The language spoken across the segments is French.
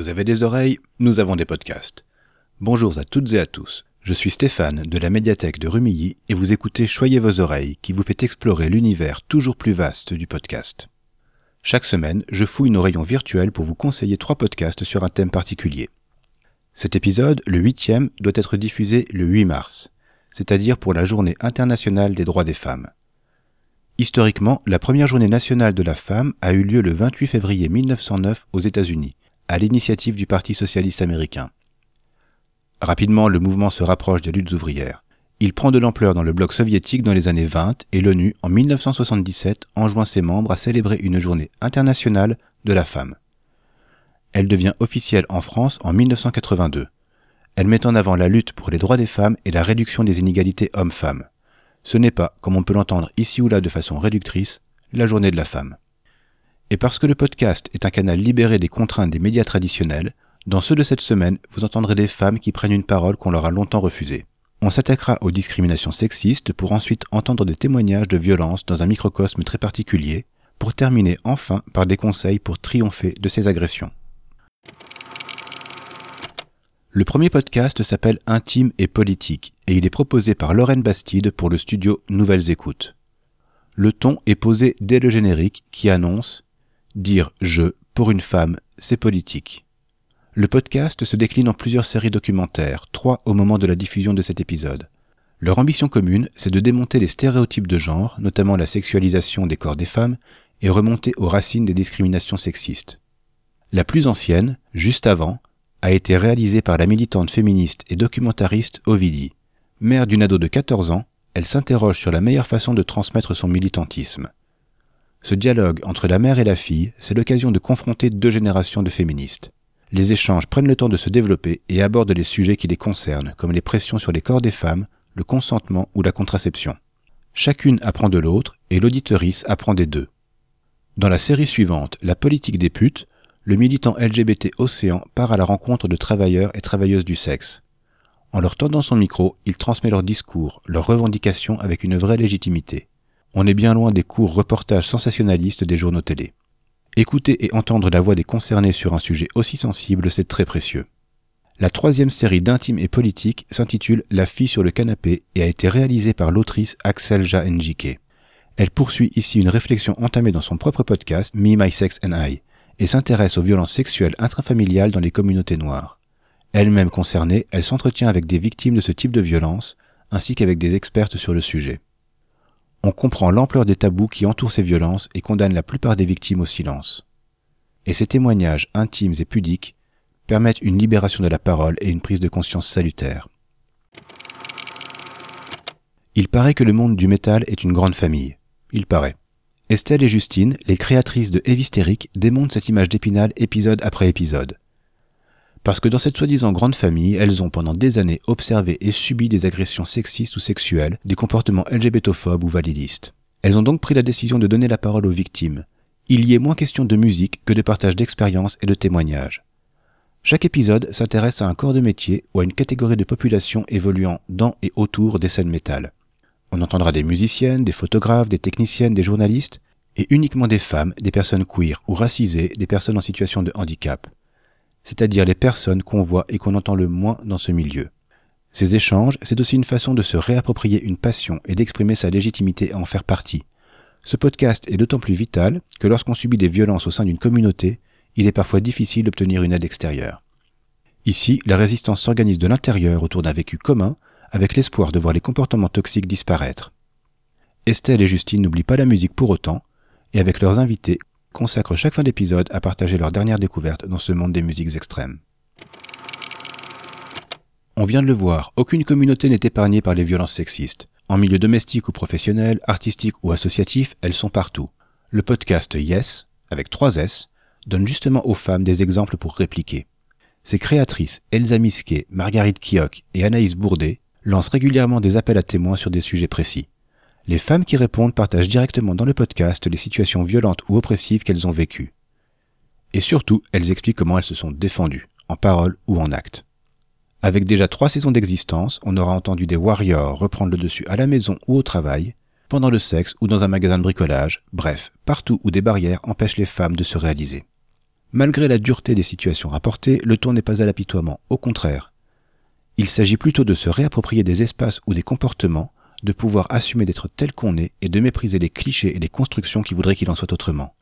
Vous avez des oreilles Nous avons des podcasts. Bonjour à toutes et à tous. Je suis Stéphane de la médiathèque de Rumilly et vous écoutez Choyez vos oreilles qui vous fait explorer l'univers toujours plus vaste du podcast. Chaque semaine, je fouille nos rayons virtuels pour vous conseiller trois podcasts sur un thème particulier. Cet épisode, le huitième, doit être diffusé le 8 mars, c'est-à-dire pour la journée internationale des droits des femmes. Historiquement, la première journée nationale de la femme a eu lieu le 28 février 1909 aux États-Unis, à l'initiative du Parti socialiste américain. Rapidement, le mouvement se rapproche des luttes ouvrières. Il prend de l'ampleur dans le bloc soviétique dans les années 20 et l'ONU, en 1977, enjoint ses membres à célébrer une journée internationale de la femme. Elle devient officielle en France en 1982. Elle met en avant la lutte pour les droits des femmes et la réduction des inégalités hommes-femmes. Ce n'est pas, comme on peut l'entendre ici ou là de façon réductrice, la journée de la femme. Et parce que le podcast est un canal libéré des contraintes des médias traditionnels, dans ceux de cette semaine, vous entendrez des femmes qui prennent une parole qu'on leur a longtemps refusée. On s'attaquera aux discriminations sexistes pour ensuite entendre des témoignages de violence dans un microcosme très particulier, pour terminer enfin par des conseils pour triompher de ces agressions. Le premier podcast s'appelle Intime et politique et il est proposé par Lorraine Bastide pour le studio Nouvelles Écoutes. Le ton est posé dès le générique qui annonce Dire je pour une femme, c'est politique. Le podcast se décline en plusieurs séries documentaires, trois au moment de la diffusion de cet épisode. Leur ambition commune, c'est de démonter les stéréotypes de genre, notamment la sexualisation des corps des femmes, et remonter aux racines des discriminations sexistes. La plus ancienne, juste avant, a été réalisée par la militante féministe et documentariste Ovidie. Mère d'une ado de 14 ans, elle s'interroge sur la meilleure façon de transmettre son militantisme. Ce dialogue entre la mère et la fille, c'est l'occasion de confronter deux générations de féministes. Les échanges prennent le temps de se développer et abordent les sujets qui les concernent, comme les pressions sur les corps des femmes, le consentement ou la contraception. Chacune apprend de l'autre et l'auditorice apprend des deux. Dans la série suivante, La politique des putes, le militant LGBT Océan part à la rencontre de travailleurs et travailleuses du sexe. En leur tendant son micro, il transmet leurs discours, leurs revendications avec une vraie légitimité. On est bien loin des courts reportages sensationnalistes des journaux télé. Écouter et entendre la voix des concernés sur un sujet aussi sensible, c'est très précieux. La troisième série d'intime et politique s'intitule La fille sur le canapé et a été réalisée par l'autrice Axelja Njike. Elle poursuit ici une réflexion entamée dans son propre podcast Me, My Sex and I et s'intéresse aux violences sexuelles intrafamiliales dans les communautés noires. Elle-même concernée, elle s'entretient avec des victimes de ce type de violence, ainsi qu'avec des expertes sur le sujet. On comprend l'ampleur des tabous qui entourent ces violences et condamnent la plupart des victimes au silence. Et ces témoignages intimes et pudiques permettent une libération de la parole et une prise de conscience salutaire. Il paraît que le monde du métal est une grande famille. Il paraît. Estelle et Justine, les créatrices de Évistérique, démontrent cette image d'épinal épisode après épisode. Parce que dans cette soi-disant grande famille, elles ont pendant des années observé et subi des agressions sexistes ou sexuelles, des comportements LGBTophobes ou validistes. Elles ont donc pris la décision de donner la parole aux victimes. Il y est moins question de musique que de partage d'expériences et de témoignages. Chaque épisode s'intéresse à un corps de métier ou à une catégorie de population évoluant dans et autour des scènes métal. On entendra des musiciennes, des photographes, des techniciennes, des journalistes, et uniquement des femmes, des personnes queer ou racisées, des personnes en situation de handicap, c'est-à-dire les personnes qu'on voit et qu'on entend le moins dans ce milieu. Ces échanges, c'est aussi une façon de se réapproprier une passion et d'exprimer sa légitimité à en faire partie. Ce podcast est d'autant plus vital que lorsqu'on subit des violences au sein d'une communauté, il est parfois difficile d'obtenir une aide extérieure. Ici, la résistance s'organise de l'intérieur autour d'un vécu commun avec l'espoir de voir les comportements toxiques disparaître. Estelle et Justine n'oublient pas la musique pour autant, et avec leurs invités, consacrent chaque fin d'épisode à partager leurs dernières découvertes dans ce monde des musiques extrêmes. On vient de le voir, aucune communauté n'est épargnée par les violences sexistes. En milieu domestique ou professionnel, artistique ou associatif, elles sont partout. Le podcast Yes, avec trois S, donne justement aux femmes des exemples pour répliquer. Ses créatrices Elsa Misquet, Marguerite Kioch et Anaïs Bourdet lance régulièrement des appels à témoins sur des sujets précis. Les femmes qui répondent partagent directement dans le podcast les situations violentes ou oppressives qu'elles ont vécues. Et surtout, elles expliquent comment elles se sont défendues, en parole ou en acte. Avec déjà trois saisons d'existence, on aura entendu des warriors reprendre le dessus à la maison ou au travail, pendant le sexe ou dans un magasin de bricolage, bref, partout où des barrières empêchent les femmes de se réaliser. Malgré la dureté des situations rapportées, le ton n'est pas à l'apitoiement, au contraire. Il s'agit plutôt de se réapproprier des espaces ou des comportements, de pouvoir assumer d'être tel qu'on est et de mépriser les clichés et les constructions qui voudraient qu'il en soit autrement.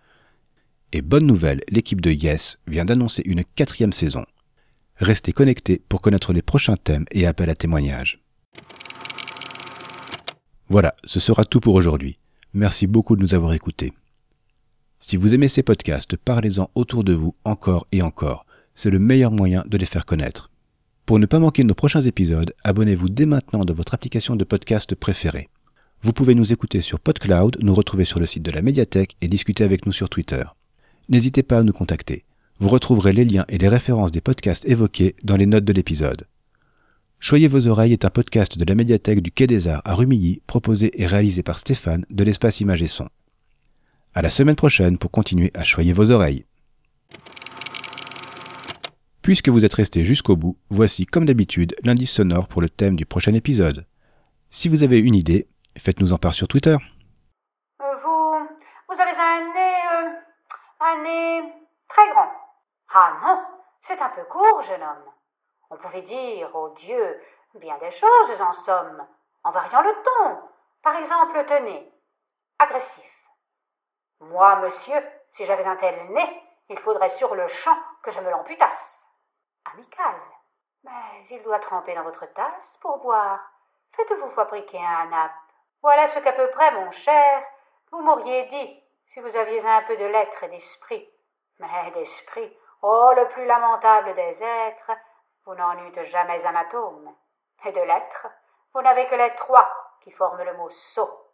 Et bonne nouvelle, l'équipe de Yes vient d'annoncer une quatrième saison. Restez connectés pour connaître les prochains thèmes et appels à témoignages. Voilà, ce sera tout pour aujourd'hui. Merci beaucoup de nous avoir écoutés. Si vous aimez ces podcasts, parlez-en autour de vous encore et encore. C'est le meilleur moyen de les faire connaître. Pour ne pas manquer nos prochains épisodes, abonnez-vous dès maintenant dans votre application de podcast préférée. Vous pouvez nous écouter sur PodCloud, nous retrouver sur le site de la médiathèque et discuter avec nous sur Twitter. N'hésitez pas à nous contacter. Vous retrouverez les liens et les références des podcasts évoqués dans les notes de l'épisode. Choyez vos oreilles est un podcast de la médiathèque du Quai des Arts à Rumilly, proposé et réalisé par Stéphane de l'espace Image et Son. À la semaine prochaine pour continuer à choyer vos oreilles. Puisque vous êtes resté jusqu'au bout, voici comme d'habitude l'indice sonore pour le thème du prochain épisode. Si vous avez une idée, faites-nous en part sur Twitter. Vous, vous avez un nez, euh, un nez très grand. Ah non, c'est un peu court, jeune homme. On pouvait dire, oh Dieu, bien des choses en somme, en variant le ton. Par exemple, tenez, agressif. Moi, monsieur, si j'avais un tel nez, il faudrait sur le champ que je me l'amputasse. Mais il doit tremper dans votre tasse pour boire. Faites-vous fabriquer un nappe. Voilà ce qu'à peu près, mon cher, vous m'auriez dit si vous aviez un peu de lettres et d'esprit. Mais d'esprit, oh, le plus lamentable des êtres, vous n'en eûtes jamais un atome. Et de lettres, vous n'avez que les trois qui forment le mot sot.